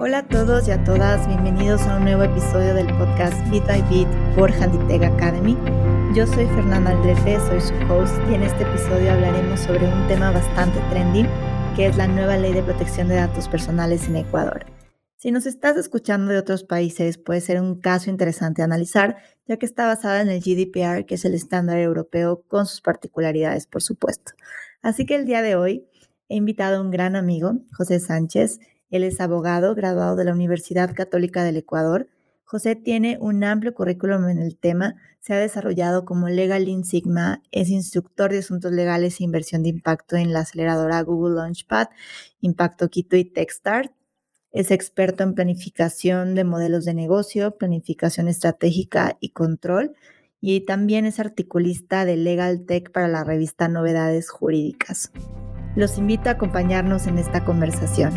Hola a todos y a todas, bienvenidos a un nuevo episodio del podcast Bit by Bit por Handitech Academy. Yo soy Fernanda Aldrete, soy su host y en este episodio hablaremos sobre un tema bastante trendy, que es la nueva ley de protección de datos personales en Ecuador. Si nos estás escuchando de otros países, puede ser un caso interesante analizar, ya que está basada en el GDPR, que es el estándar europeo, con sus particularidades, por supuesto. Así que el día de hoy he invitado a un gran amigo, José Sánchez. Él es abogado, graduado de la Universidad Católica del Ecuador. José tiene un amplio currículum en el tema, se ha desarrollado como Legal Lean Sigma, es instructor de asuntos legales e inversión de impacto en la aceleradora Google Launchpad, Impacto Quito y Techstart. Es experto en planificación de modelos de negocio, planificación estratégica y control. Y también es articulista de Legal Tech para la revista Novedades Jurídicas. Los invito a acompañarnos en esta conversación.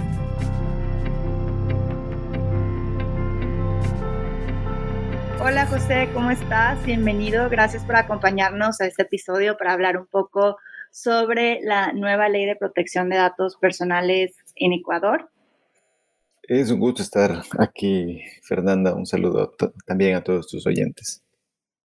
Hola José, ¿cómo estás? Bienvenido. Gracias por acompañarnos a este episodio para hablar un poco sobre la nueva ley de protección de datos personales en Ecuador. Es un gusto estar aquí, Fernanda. Un saludo también a todos tus oyentes.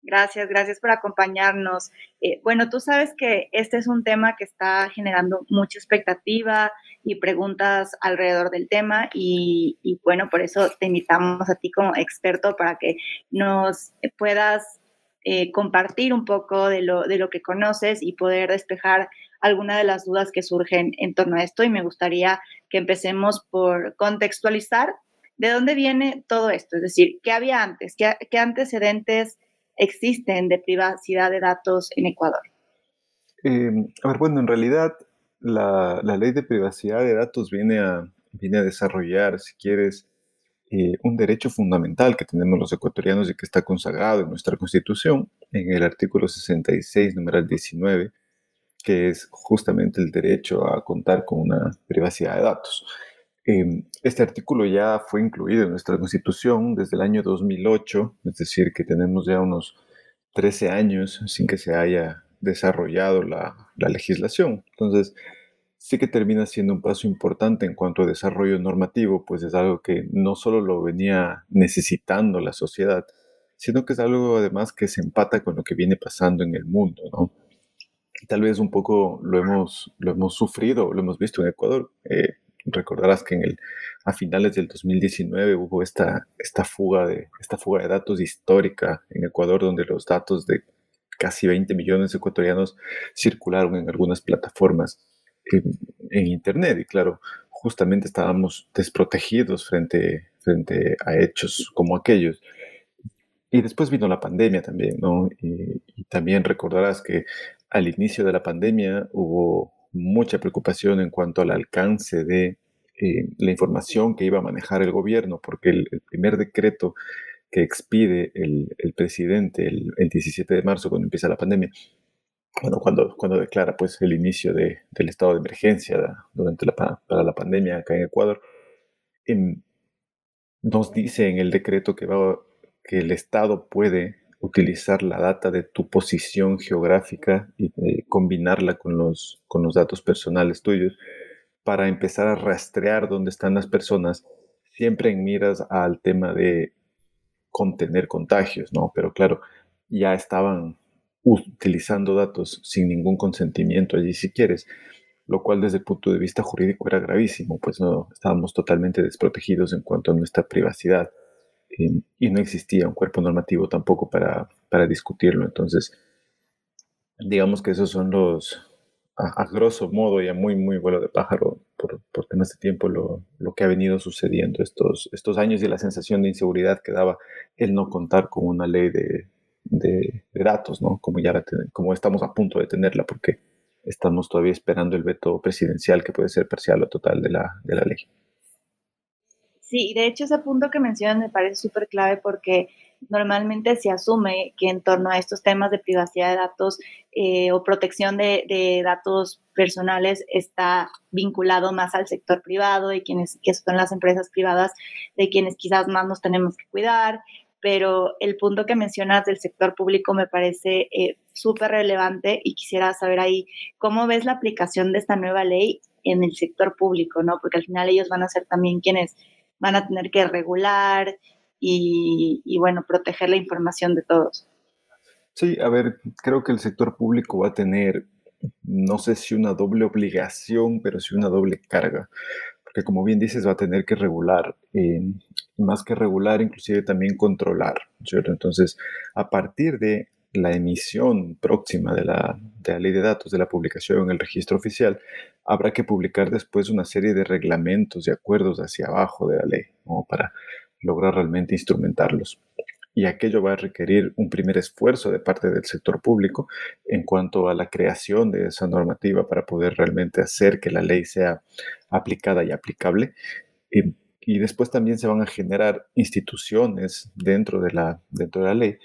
Gracias, gracias por acompañarnos. Eh, bueno, tú sabes que este es un tema que está generando mucha expectativa y preguntas alrededor del tema y, bueno, por eso te invitamos a ti como experto para que nos puedas eh, compartir un poco de lo, de lo que conoces y poder despejar alguna de las dudas que surgen en torno a esto. Y me gustaría que empecemos por contextualizar de dónde viene todo esto, es decir, qué había antes, qué, antecedentes existen de privacidad de datos en Ecuador. Em, a ver, bueno, en realidad la, ley de privacidad de datos viene a, viene a desarrollar, si quieres, eh, un derecho fundamental que tenemos los ecuatorianos y que está consagrado en nuestra constitución, en el artículo 66, numeral 19, que es justamente el derecho a contar con una privacidad de datos. Em, este artículo ya fue incluido en nuestra Constitución desde el año 2008, es decir, que tenemos ya unos 13 años sin que se haya desarrollado la, la legislación. Entonces, sí que termina siendo un paso importante en cuanto a desarrollo normativo, pues es algo que no solo lo venía necesitando la sociedad, sino que es algo además que se empata con lo que viene pasando en el mundo, tal vez un poco lo hemos, lo hemos sufrido, lo hemos visto en Ecuador. Eh, recordarás que en el, a finales del 2019 hubo esta, esta, fuga de, esta fuga de datos histórica en Ecuador, donde los datos de casi 20 millones de ecuatorianos circularon en algunas plataformas en, Internet. Y claro, justamente estábamos desprotegidos frente, frente a hechos como aquellos. Y después vino la pandemia también, ¿no? Y, también recordarás que al inicio de la pandemia hubo mucha preocupación en cuanto al alcance de eh, la información que iba a manejar el gobierno, porque el, primer decreto que expide el, presidente el, 17 de marzo, cuando empieza la pandemia, bueno, cuando, cuando declara pues, el inicio de, del estado de emergencia durante la, para la pandemia acá en Ecuador, em, nos dice en el decreto que, va, que el Estado puede utilizar la data de tu posición geográfica y eh, combinarla con los, con los datos personales tuyos para empezar a rastrear dónde están las personas, siempre en miras al tema de contener contagios, ¿no? Pero claro, ya estaban utilizando datos sin ningún consentimiento allí si quieres, lo cual desde el punto de vista jurídico era gravísimo, pues no estábamos totalmente desprotegidos en cuanto a nuestra privacidad y no existía un cuerpo normativo tampoco para, para discutirlo. Entonces, digamos que esos son los, a, grosso modo y a muy, muy vuelo de pájaro, por, por temas de tiempo, lo, lo, que ha venido sucediendo estos, estos años y la sensación de inseguridad que daba el no contar con una ley de, de, datos, ¿no? Como ya como estamos a punto de tenerla, porque estamos todavía esperando el veto presidencial que puede ser parcial o total de la, de la ley. Sí, de hecho ese punto que mencionan me parece súper clave porque normalmente se asume que en torno a estos temas de privacidad de datos eh, o protección de, datos personales está vinculado más al sector privado y quienes que son las empresas privadas de quienes quizás más nos tenemos que cuidar, pero el punto que mencionas del sector público me parece eh, súper relevante y quisiera saber ahí cómo ves la aplicación de esta nueva ley en el sector público, ¿no? Porque al final ellos van a ser también quienes van a tener que regular y, bueno, proteger la información de todos. Sí, a ver, creo que el sector público va a tener, no sé si una doble obligación, pero sí una doble carga porque como bien dices, va a tener que regular, eh, más que regular, inclusive también controlar, ¿cierto? Entonces, a partir de la emisión próxima de la, de la, ley de datos, de la publicación en el registro oficial, habrá que publicar después una serie de reglamentos y acuerdos hacia abajo de la ley, como para lograr realmente instrumentarlos y aquello va a requerir un primer esfuerzo de parte del sector público en cuanto a la creación de esa normativa para poder realmente hacer que la ley sea aplicada y aplicable. Y, después también se van a generar instituciones dentro de la, dentro de la ley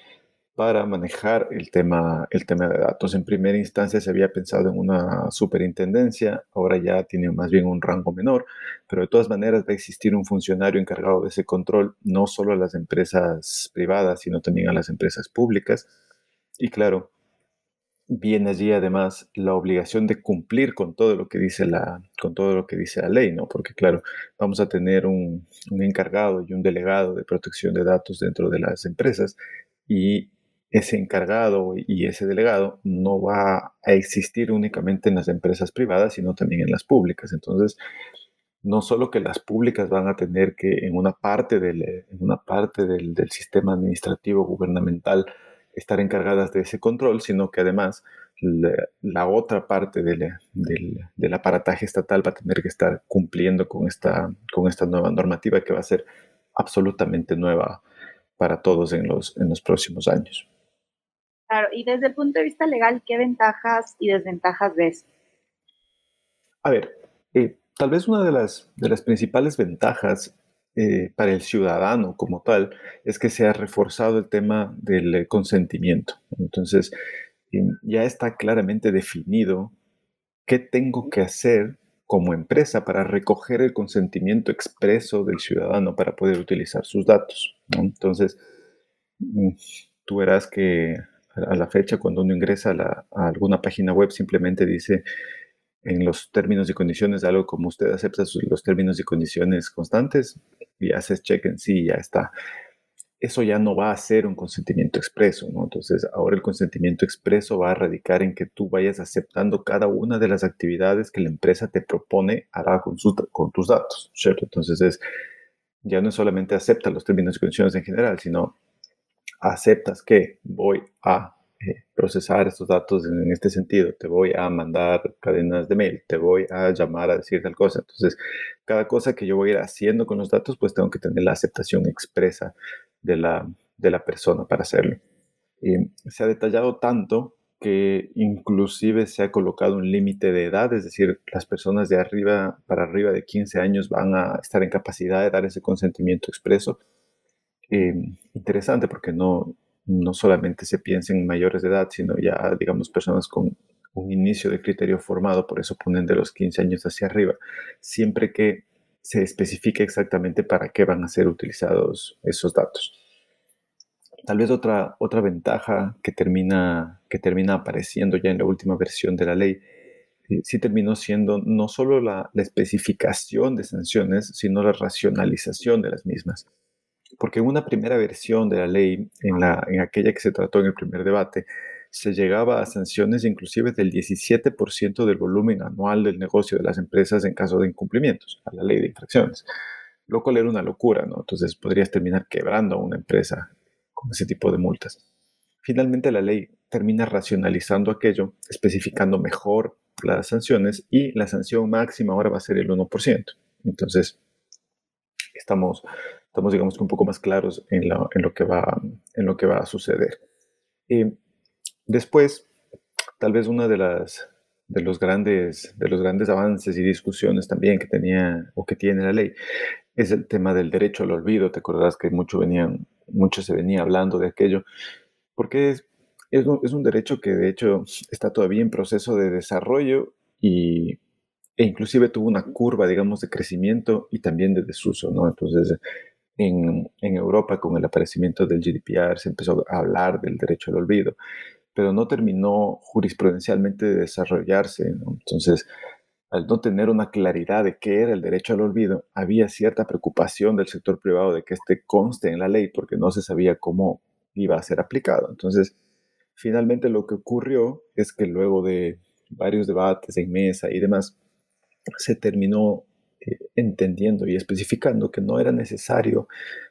para manejar el tema, el tema de datos. En primera instancia se había pensado en una superintendencia, ahora ya tiene más bien un rango menor, pero de todas maneras va a existir un funcionario encargado de ese control, no solo a las empresas privadas, sino también a las empresas públicas. Y claro, viene allí además la obligación de cumplir con todo lo que dice la, con todo lo que dice la ley, ¿no? Porque claro, vamos a tener un, un encargado y un delegado de protección de datos dentro de las empresas y ese encargado y ese delegado no va a existir únicamente en las empresas privadas, sino también en las públicas. Entonces, no solo que las públicas van a tener que en una parte del, en una parte del, sistema administrativo gubernamental estar encargadas de ese control, sino que además la, otra parte del, del, aparataje estatal va a tener que estar cumpliendo con esta, con esta nueva normativa que va a ser absolutamente nueva para todos en los, en los próximos años. Claro, y desde el punto de vista legal, ¿qué ventajas y desventajas ves? A ver, eh, tal vez una de las, de las principales ventajas eh, para el ciudadano como tal es que se ha reforzado el tema del eh, consentimiento. Entonces, ya está claramente definido qué tengo que hacer como empresa para recoger el consentimiento expreso del ciudadano para poder utilizar sus datos. Entonces, mm, tú verás que a la fecha, cuando uno ingresa a, alguna página web, simplemente dice en los términos y condiciones algo como usted acepta los términos y condiciones constantes y haces check en sí y ya está. Eso ya no va a ser un consentimiento expreso, ¿no? Entonces, ahora el consentimiento expreso va a radicar en que tú vayas aceptando cada una de las actividades que la empresa te propone hará con, con tus datos. Entonces, es, ya no solamente acepta los términos y condiciones en general, sino aceptas que voy a eh, procesar estos datos en, este sentido, te voy a mandar cadenas de mail, te voy a llamar a decir tal cosa. Entonces, cada cosa que yo voy a ir haciendo con los datos, pues tengo que tener la aceptación expresa de la, de la persona para hacerlo. Se ha detallado tanto que inclusive se ha colocado un límite de edad, es decir, las personas de arriba para arriba de 15 años van a estar en capacidad de dar ese consentimiento expreso eh, interesante porque no, no solamente se piensa en mayores de edad, sino ya, digamos, personas con un inicio de criterio formado, por eso ponen de los 15 años hacia arriba, siempre que se especifique exactamente para qué van a ser utilizados esos datos. Tal vez otra, otra ventaja que termina, que termina apareciendo ya en la última versión de la ley, eh, sí terminó siendo no solo la, la especificación de sanciones, sino la racionalización de las mismas porque en una primera versión de la ley, en, la, en aquella que se trató en el primer debate, se llegaba a sanciones inclusive del 17% del volumen anual del negocio de las empresas en caso de incumplimientos a la ley de infracciones, lo cual era una locura, ¿no? Entonces podrías terminar quebrando a una empresa con ese tipo de multas. Finalmente la ley termina racionalizando aquello, especificando mejor las sanciones y la sanción máxima ahora va a ser el 1%. Entonces, estamos estamos, digamos que un poco más claros en, lo, que, va, en lo que va a suceder. Y después, tal vez una de las de los grandes de los grandes avances y discusiones también que tenía o que tiene la ley es el tema del derecho al olvido. Te acordarás que mucho venían mucho se venía hablando de aquello porque es, es, un, es un derecho que de hecho está todavía en proceso de desarrollo y e inclusive tuvo una curva, digamos, de crecimiento y también de desuso, ¿no? Entonces, en, Europa con el aparecimiento del GDPR se empezó a hablar del derecho al olvido, pero no terminó jurisprudencialmente de desarrollarse. Entonces, al no tener una claridad de qué era el derecho al olvido, había cierta preocupación del sector privado de que este conste en la ley porque no se sabía cómo iba a ser aplicado. Entonces, finalmente lo que ocurrió es que luego de varios debates en mesa y demás, se terminó entendiendo y especificando que no era necesario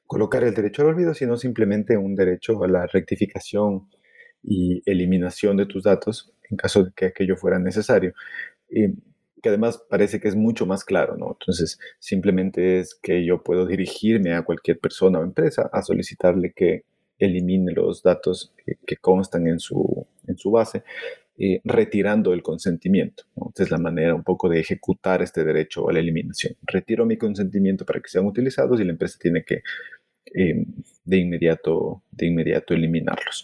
colocar el derecho al olvido, sino simplemente un derecho a la rectificación y eliminación de tus datos en caso de que aquello fuera necesario. Y que además parece que es mucho más claro, ¿no? Entonces, simplemente es que yo puedo dirigirme a cualquier persona o empresa a solicitarle que elimine los datos que, constan en su, en su base, eh, retirando el consentimiento. ¿no? es la manera un poco de ejecutar este derecho a la eliminación. Retiro mi consentimiento para que sean utilizados y la empresa tiene que em, de, inmediato, de inmediato eliminarlos.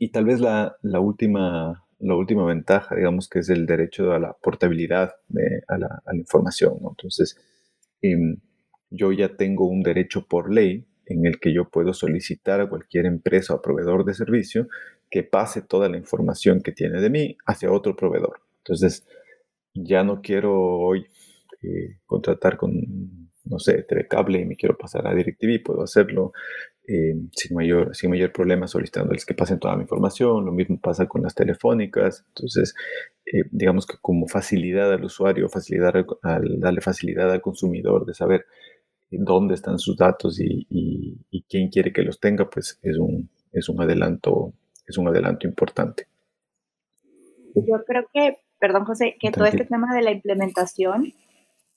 Y tal vez la, la, última, la última ventaja, digamos, que es el derecho a la portabilidad de, a, la, información. Entonces, em, yo ya tengo un derecho por ley en el que yo puedo solicitar a cualquier empresa o proveedor de servicio que pase toda la información que tiene de mí hacia otro proveedor. Entonces, ya no quiero hoy eh, contratar con, no sé, Telecable y me quiero pasar a DirecTV, puedo hacerlo eh, sin, mayor, sin mayor problema solicitándoles que pasen toda mi información. Lo mismo pasa con las telefónicas. Entonces, eh, digamos que como facilidad al usuario, facilidad al, darle facilidad al consumidor de saber dónde están sus datos y, y, quién quiere que los tenga, pues es un, es un adelanto, es un adelanto importante. Yo creo que, perdón José, que todo este tema de la implementación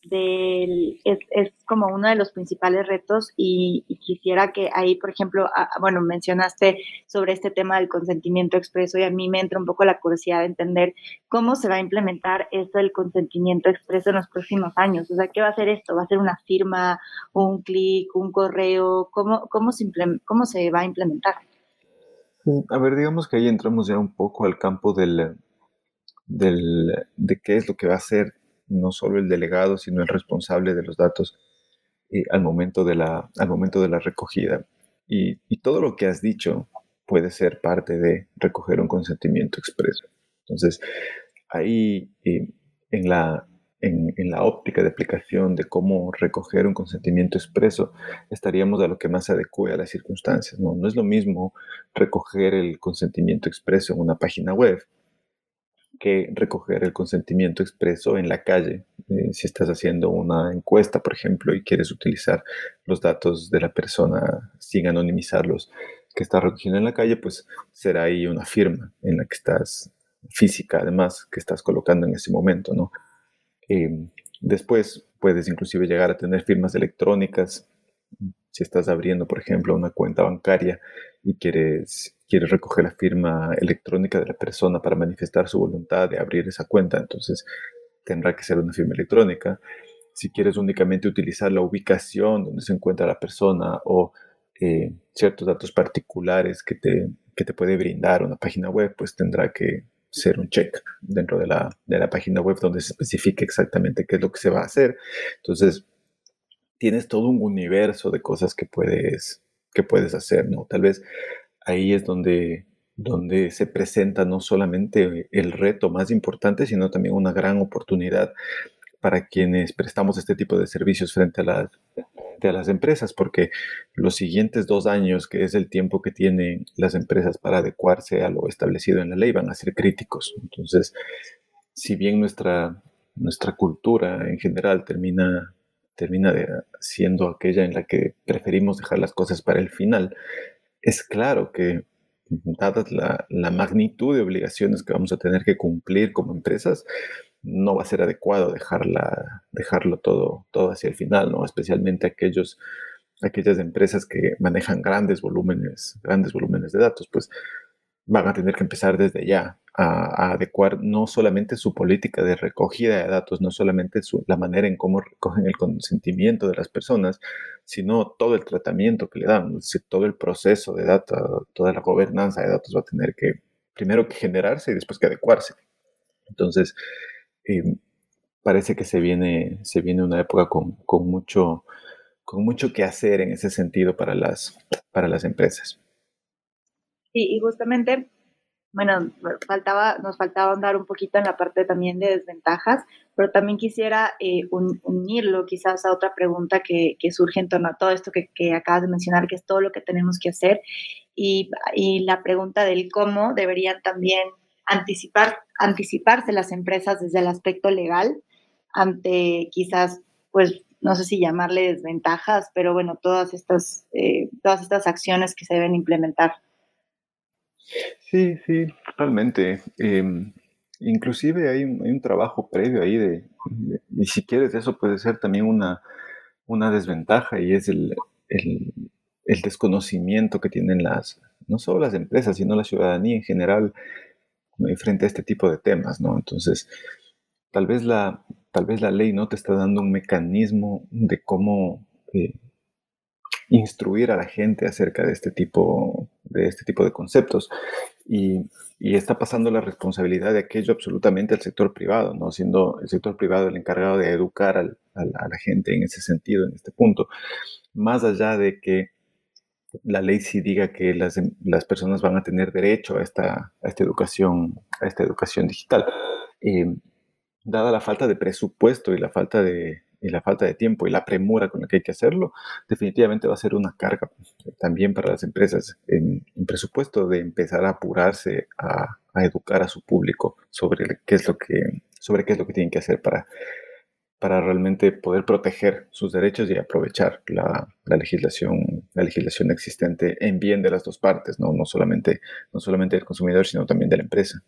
del, es, es, como uno de los principales retos y, quisiera que ahí, por ejemplo, bueno, mencionaste sobre este tema del consentimiento expreso y a mí me entra un poco la curiosidad de entender cómo se va a implementar esto del consentimiento expreso en los próximos años. O sea, ¿qué va a ser esto? ¿Va a ser una firma, un clic, un correo? ¿Cómo, cómo, se, cómo se va a implementar? A ver, digamos que ahí entramos ya un poco al campo del, del, de qué es lo que va a ser no solo el delegado, sino el responsable de los datos eh, al, momento de la, al momento de la recogida. Y, todo lo que has dicho puede ser parte de recoger un consentimiento expreso. Entonces, ahí eh, en, la, en, la óptica de aplicación de cómo recoger un consentimiento expreso, estaríamos a lo que más adecue a las circunstancias. ¿no? no es lo mismo recoger el consentimiento expreso en una página web que recoger el consentimiento expreso en la calle. Eh, si estás haciendo una encuesta, por ejemplo, y quieres utilizar los datos de la persona sin anonimizarlos que está recogiendo en la calle, pues será ahí una firma en la que estás física, además, que estás colocando en ese momento, ¿no? Eh, después puedes inclusive llegar a tener firmas electrónicas. Si estás abriendo, por ejemplo, una cuenta bancaria y quieres quiere recoger la firma electrónica de la persona para manifestar su voluntad de abrir esa cuenta, entonces tendrá que ser una firma electrónica. Si quieres únicamente utilizar la ubicación donde se encuentra la persona o eh, ciertos datos particulares que te, que te puede brindar una página web, pues tendrá que ser un check dentro de la, de la página web donde se especifique exactamente qué es lo que se va a hacer. Entonces, tienes todo un universo de cosas que puedes, que puedes hacer, ¿no? Tal vez ahí es donde, donde se presenta no solamente el reto más importante, sino también una gran oportunidad para quienes prestamos este tipo de servicios frente a las, a las empresas, porque los siguientes dos años, que es el tiempo que tienen las empresas para adecuarse a lo establecido en la ley, van a ser críticos. Entonces, si bien nuestra, nuestra cultura en general termina, termina siendo aquella en la que preferimos dejar las cosas para el final, es claro que, dada la, magnitud de obligaciones que vamos a tener que cumplir como empresas, no va a ser adecuado dejarla, dejarlo todo, todo hacia el final, ¿no? Especialmente aquellos, aquellas empresas que manejan grandes volúmenes, grandes volúmenes de datos, pues van a tener que empezar desde ya a, adecuar no solamente su política de recogida de datos, no solamente la manera en cómo recogen el consentimiento de las personas, sino todo el tratamiento que le dan, todo el proceso de datos, toda la gobernanza de datos va a tener que primero que generarse y después que adecuarse. Entonces, em, parece que se viene, se viene una época con, con, mucho, con mucho que hacer en ese sentido para las, para las empresas. y justamente bueno, faltaba, nos faltaba andar un poquito en la parte también de desventajas, pero también quisiera eh, unirlo quizás a otra pregunta que, surge en torno a todo esto que, que, acabas de mencionar, que es todo lo que tenemos que hacer, y, y la pregunta del cómo deberían también anticipar, anticiparse las empresas desde el aspecto legal ante quizás, pues, no sé si llamarle desventajas, pero bueno, todas estas, eh, todas estas acciones que se deben implementar. Sí, sí, totalmente. Em, inclusive hay un, trabajo previo ahí de, y si quieres, eso puede ser también una, una desventaja y es el, el, desconocimiento que tienen las, no solo las empresas, sino la ciudadanía en general frente a este tipo de temas, ¿no? Entonces, tal vez la, tal vez la ley no te está dando un mecanismo de cómo eh, instruir a la gente acerca de este tipo de, este tipo de conceptos. Y, está pasando la responsabilidad de aquello absolutamente al sector privado, ¿no? siendo el sector privado el encargado de educar a la gente en ese sentido, en este punto. Más allá de que la ley sí diga que las, las personas van a tener derecho a esta, a esta, educación, a esta educación digital. Eh, dada la falta de presupuesto y la falta de, y la falta de tiempo y la premura con la que hay que hacerlo, definitivamente va a ser una carga también para las empresas en, presupuesto de empezar a apurarse a, educar a su público sobre qué es lo que, sobre qué es lo que tienen que hacer para, para realmente poder proteger sus derechos y aprovechar la, legislación, la legislación existente en bien de las dos partes, ¿no? No, solamente, no solamente del consumidor, sino también de la empresa.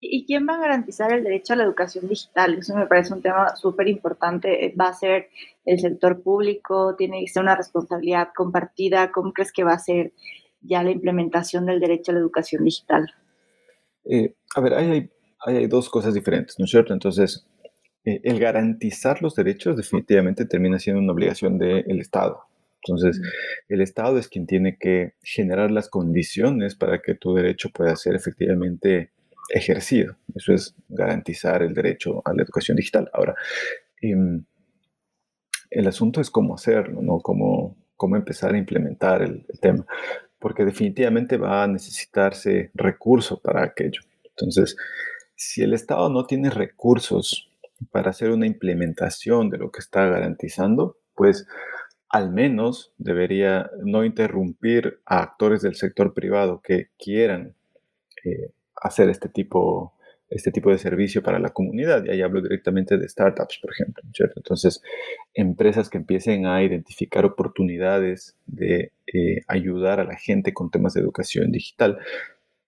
¿Y quién va a garantizar el derecho a la educación digital? Eso me parece un tema súper importante. ¿Va a ser el sector público? ¿Tiene que ser una responsabilidad compartida? ¿Cómo crees que va a ser ya la implementación del derecho a la educación digital? Eh, a ver, hay, hay, dos cosas diferentes, ¿no es cierto? Entonces, eh, el garantizar los derechos definitivamente termina siendo una obligación del Estado. Entonces, el Estado es quien tiene que generar las condiciones para que tu derecho pueda ser efectivamente ejercido. Eso es garantizar el derecho a la educación digital. Ahora, em, el asunto es cómo hacerlo, ¿no? Cómo, cómo empezar a implementar el, tema, porque definitivamente va a necesitarse recursos para aquello. Entonces, si el Estado no tiene recursos para hacer una implementación de lo que está garantizando, pues al menos debería no interrumpir a actores del sector privado que quieran eh, hacer este tipo, este tipo de servicio para la comunidad. Y ahí hablo directamente de startups, por ejemplo. Entonces, empresas que empiecen a identificar oportunidades de eh, ayudar a la gente con temas de educación digital,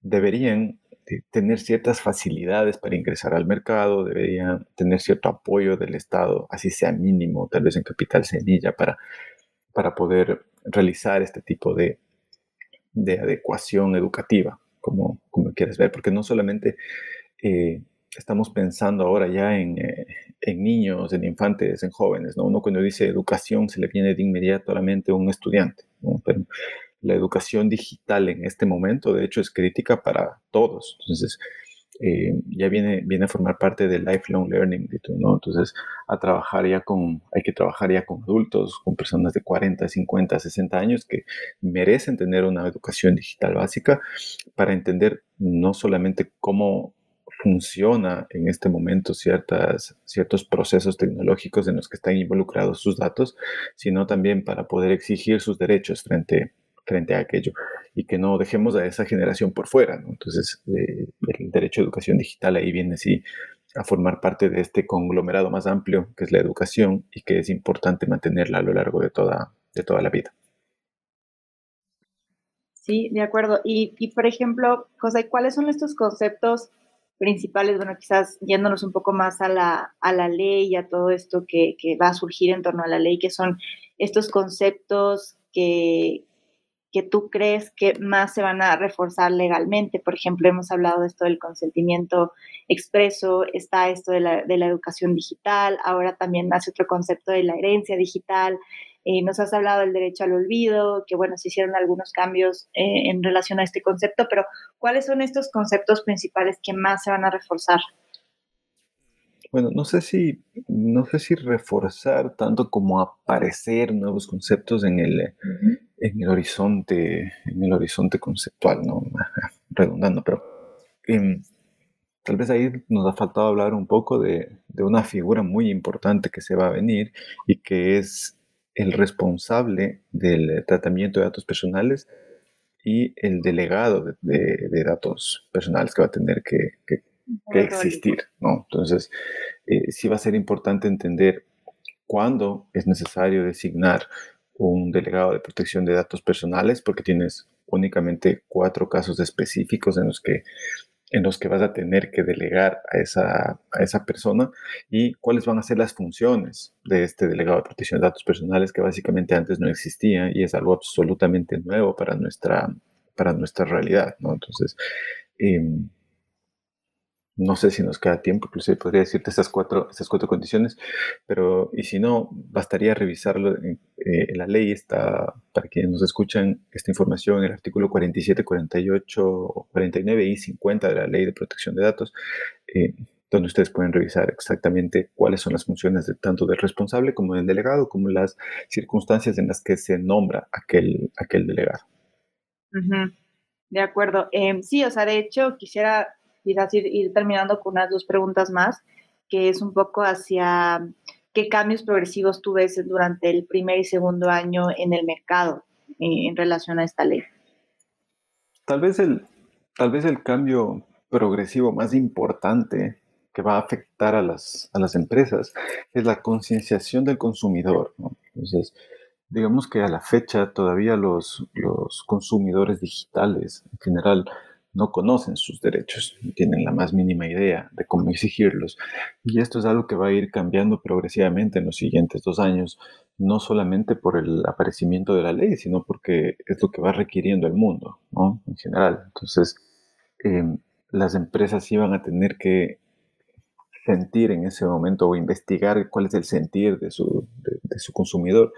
deberían eh, tener ciertas facilidades para ingresar al mercado, deberían tener cierto apoyo del Estado, así sea mínimo, tal vez en capital semilla, para, para poder realizar este tipo de, de adecuación educativa como, como quieres ver, porque no solamente eh, estamos pensando ahora ya en, eh, en, niños, en infantes, en jóvenes, ¿no? Uno cuando dice educación se le viene de inmediato a la mente un estudiante, ¿no? Pero la educación digital en este momento, de hecho, es crítica para todos. Entonces, eh, ya viene, viene a formar parte del lifelong learning, ¿no? Entonces, a trabajar ya con, hay que trabajar ya con adultos, con personas de 40, 50, 60 años que merecen tener una educación digital básica para entender no solamente cómo funciona en este momento ciertas, ciertos procesos tecnológicos en los que están involucrados sus datos, sino también para poder exigir sus derechos frente frente a aquello y que no dejemos a esa generación por fuera. Entonces, eh, el derecho a educación digital ahí viene sí a formar parte de este conglomerado más amplio que es la educación y que es importante mantenerla a lo largo de toda, de toda la vida. Sí, de acuerdo. Y, y por ejemplo, José, ¿cuáles son estos conceptos principales? Bueno, quizás yéndonos un poco más a la, a la ley y a todo esto que, que va a surgir en torno a la ley, que son estos conceptos que, que tú crees que más se van a reforzar legalmente. Por ejemplo, hemos hablado de esto del consentimiento expreso, está esto de la, de la educación digital, ahora también nace otro concepto de la herencia digital. Eh, nos has hablado del derecho al olvido, que bueno, se hicieron algunos cambios eh, en relación a este concepto, pero ¿cuáles son estos conceptos principales que más se van a reforzar? Bueno, no sé si, no sé si reforzar tanto como aparecer nuevos conceptos en el, en el horizonte, en el horizonte conceptual, ¿no? Redundando, pero em, tal vez ahí nos ha faltado hablar un poco de, de, una figura muy importante que se va a venir y que es el responsable del tratamiento de datos personales y el delegado de, datos personales que va a tener que, que, existir, ¿no? Entonces, eh, sí va a ser importante entender cuándo es necesario designar un delegado de protección de datos personales, porque tienes únicamente cuatro casos específicos en los que en los que vas a tener que delegar a esa, a esa persona y cuáles van a ser las funciones de este delegado de protección de datos personales que básicamente antes no existía y es algo absolutamente nuevo para nuestra, para nuestra realidad. ¿no? Entonces, em, no sé si nos queda tiempo, inclusive podría decirte estas cuatro, estas cuatro condiciones, pero y si no, bastaría revisarlo. Eh, la ley está, para quienes nos escuchan, esta información en el artículo 47, 48, 49 y 50 de la Ley de Protección de Datos, eh, donde ustedes pueden revisar exactamente cuáles son las funciones de, tanto del responsable como del delegado, como las circunstancias en las que se nombra aquel, aquel delegado. De acuerdo. Em, sí, o sea, de hecho, quisiera quizás ir, terminando con unas dos preguntas más, que es un poco hacia qué cambios progresivos tú ves durante el primer y segundo año en el mercado eh, en relación a esta ley. Tal vez el, tal vez el cambio progresivo más importante que va a afectar a las, a las empresas es la concienciación del consumidor. Entonces, digamos que a la fecha todavía los, los consumidores digitales en general no conocen sus derechos, no tienen la más mínima idea de cómo exigirlos. Y esto es algo que va a ir cambiando progresivamente en los siguientes dos años, no solamente por el aparecimiento de la ley, sino porque es lo que va requiriendo el mundo, ¿no? En general. Entonces, em, las empresas iban a tener que sentir en ese momento o investigar cuál es el sentir de su, de, su consumidor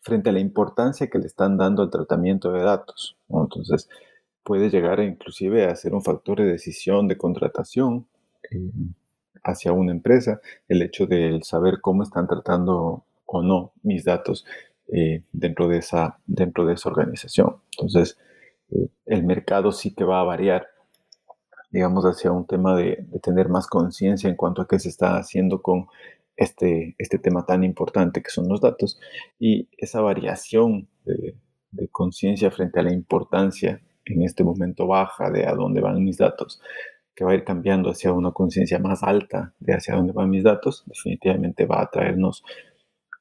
frente a la importancia que le están dando al tratamiento de datos. Entonces, puede llegar inclusive a ser un factor de decisión de contratación eh, hacia una empresa, el hecho de saber cómo están tratando o no mis datos eh, dentro, de esa, dentro de esa organización. Entonces, eh, el mercado sí que va a variar, digamos, hacia un tema de, tener más conciencia en cuanto a qué se está haciendo con este, este tema tan importante que son los datos y esa variación de, de conciencia frente a la importancia en este momento baja de a dónde van mis datos, que va a ir cambiando hacia una conciencia más alta de hacia dónde van mis datos, definitivamente va a traernos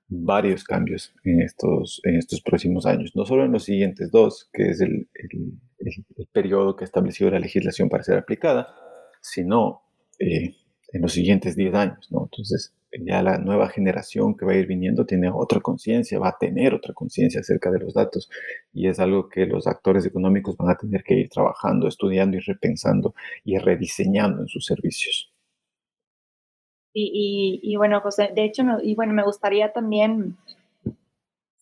varios cambios en estos, en estos próximos años, no solo en los siguientes dos, que es el, el, el, periodo que ha establecido la legislación para ser aplicada, sino eh, en los siguientes 10 años, ¿no? Entonces, ya la nueva generación que va a ir viniendo tiene otra conciencia, va a tener otra conciencia acerca de los datos y es algo que los actores económicos van a tener que ir trabajando, estudiando y repensando y rediseñando en sus servicios. Y, y, bueno, José, de hecho, y bueno, me gustaría también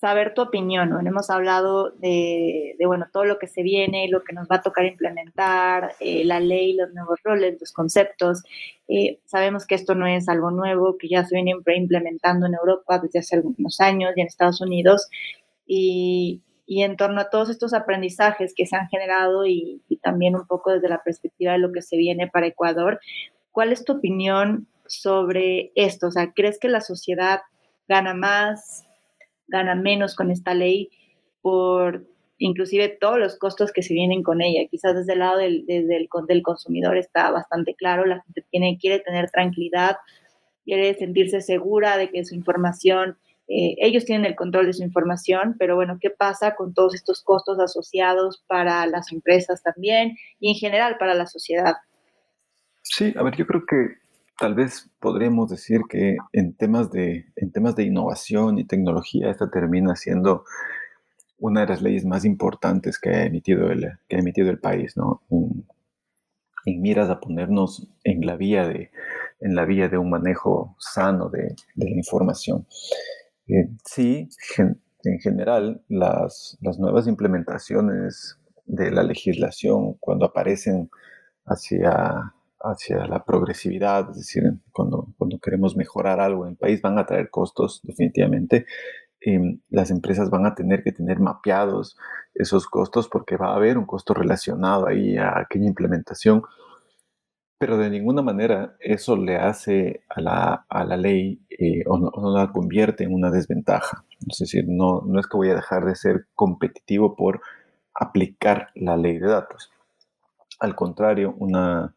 saber tu opinión. Hemos hablado de, bueno, todo lo que se viene, lo que nos va a tocar implementar, eh, la ley, los nuevos roles, los conceptos. Eh, sabemos que esto no es algo nuevo, que ya se viene implementando en Europa desde hace algunos años y en Estados Unidos. Y, en torno a todos estos aprendizajes que se han generado y, y también un poco desde la perspectiva de lo que se viene para Ecuador, ¿cuál es tu opinión sobre esto? O sea, ¿crees que la sociedad gana más? Gana menos con esta ley por inclusive todos los costos que se vienen con ella. Quizás desde el lado del, del, del consumidor está bastante claro, la gente tiene, quiere tener tranquilidad, quiere sentirse segura de que su información, eh, ellos tienen el control de su información, pero bueno, ¿qué pasa con todos estos costos asociados para las empresas también y en general para la sociedad? Sí, a ver, yo creo que tal vez podríamos decir que en temas de, en temas de innovación y tecnología, esta termina siendo una de las leyes más importantes que ha emitido el, que ha emitido el país, ¿no? En, miras a ponernos en la vía de, en la vía de un manejo sano de, de la información. Eh, sí, en general, las, las nuevas implementaciones de la legislación, cuando aparecen hacia hacia la progresividad, es decir, cuando, cuando queremos mejorar algo en el país van a traer costos definitivamente. em, las empresas van a tener que tener mapeados esos costos porque va a haber un costo relacionado ahí a aquella implementación, pero de ninguna manera eso le hace a la, a la ley eh, o, no, la convierte en una desventaja. Es decir, no, no es que voy a dejar de ser competitivo por aplicar la ley de datos. Al contrario, una,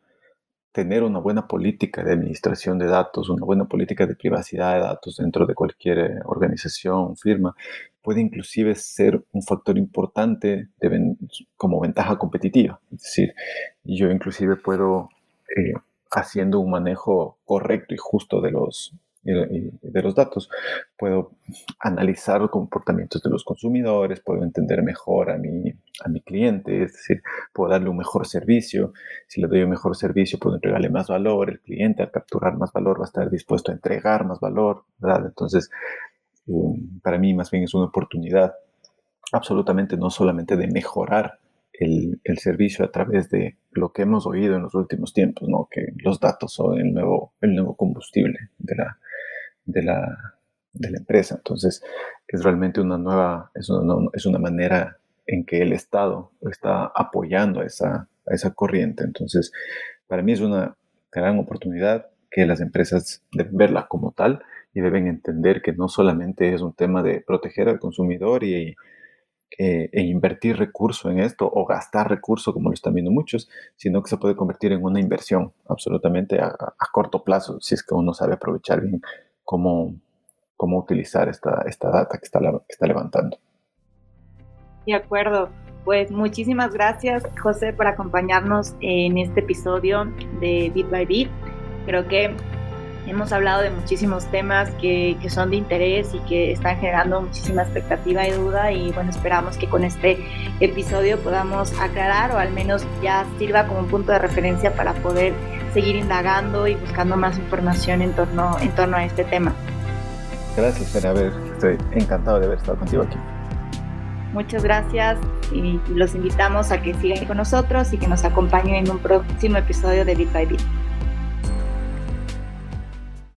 tener una buena política de administración de datos, una buena política de privacidad de datos dentro de cualquier eh, organización, firma, puede inclusive ser un factor importante como ventaja competitiva. Es decir, yo inclusive puedo, eh, haciendo un manejo correcto y justo de los, de los datos. Puedo analizar los comportamientos de los consumidores, puedo entender mejor a mi, a mi cliente, es decir, puedo darle un mejor servicio. Si le doy un mejor servicio, puedo entregarle más valor. El cliente al capturar más valor va a estar dispuesto a entregar más valor, ¿verdad? Entonces, um, para mí más bien es una oportunidad absolutamente no solamente de mejorar el, el, servicio a través de lo que hemos oído en los últimos tiempos, ¿no? que los datos son el nuevo, el nuevo combustible de la, de la, de la empresa. Entonces, es realmente una nueva, es una, manera en que el Estado está apoyando a esa, esa corriente. Entonces, para mí es una gran oportunidad que las empresas deben verla como tal y deben entender que no solamente es un tema de proteger al consumidor y, eh, e invertir recurso en esto o gastar recurso como lo están viendo muchos, sino que se puede convertir en una inversión absolutamente a, a corto plazo si es que uno sabe aprovechar bien cómo, cómo utilizar esta, esta data que está, que está levantando. De acuerdo. Pues muchísimas gracias, José, por acompañarnos en este episodio de Bit by Bit. Creo que hemos hablado de muchísimos temas que, que, son de interés y que están generando muchísima expectativa y duda y bueno, esperamos que con este episodio podamos aclarar o al menos ya sirva como un punto de referencia para poder seguir indagando y buscando más información en torno, en torno a este tema. Gracias, Fer. ver, estoy encantado de haber estado contigo aquí. Muchas gracias y los invitamos a que sigan con nosotros y que nos acompañen en un próximo episodio de Bit by Bit.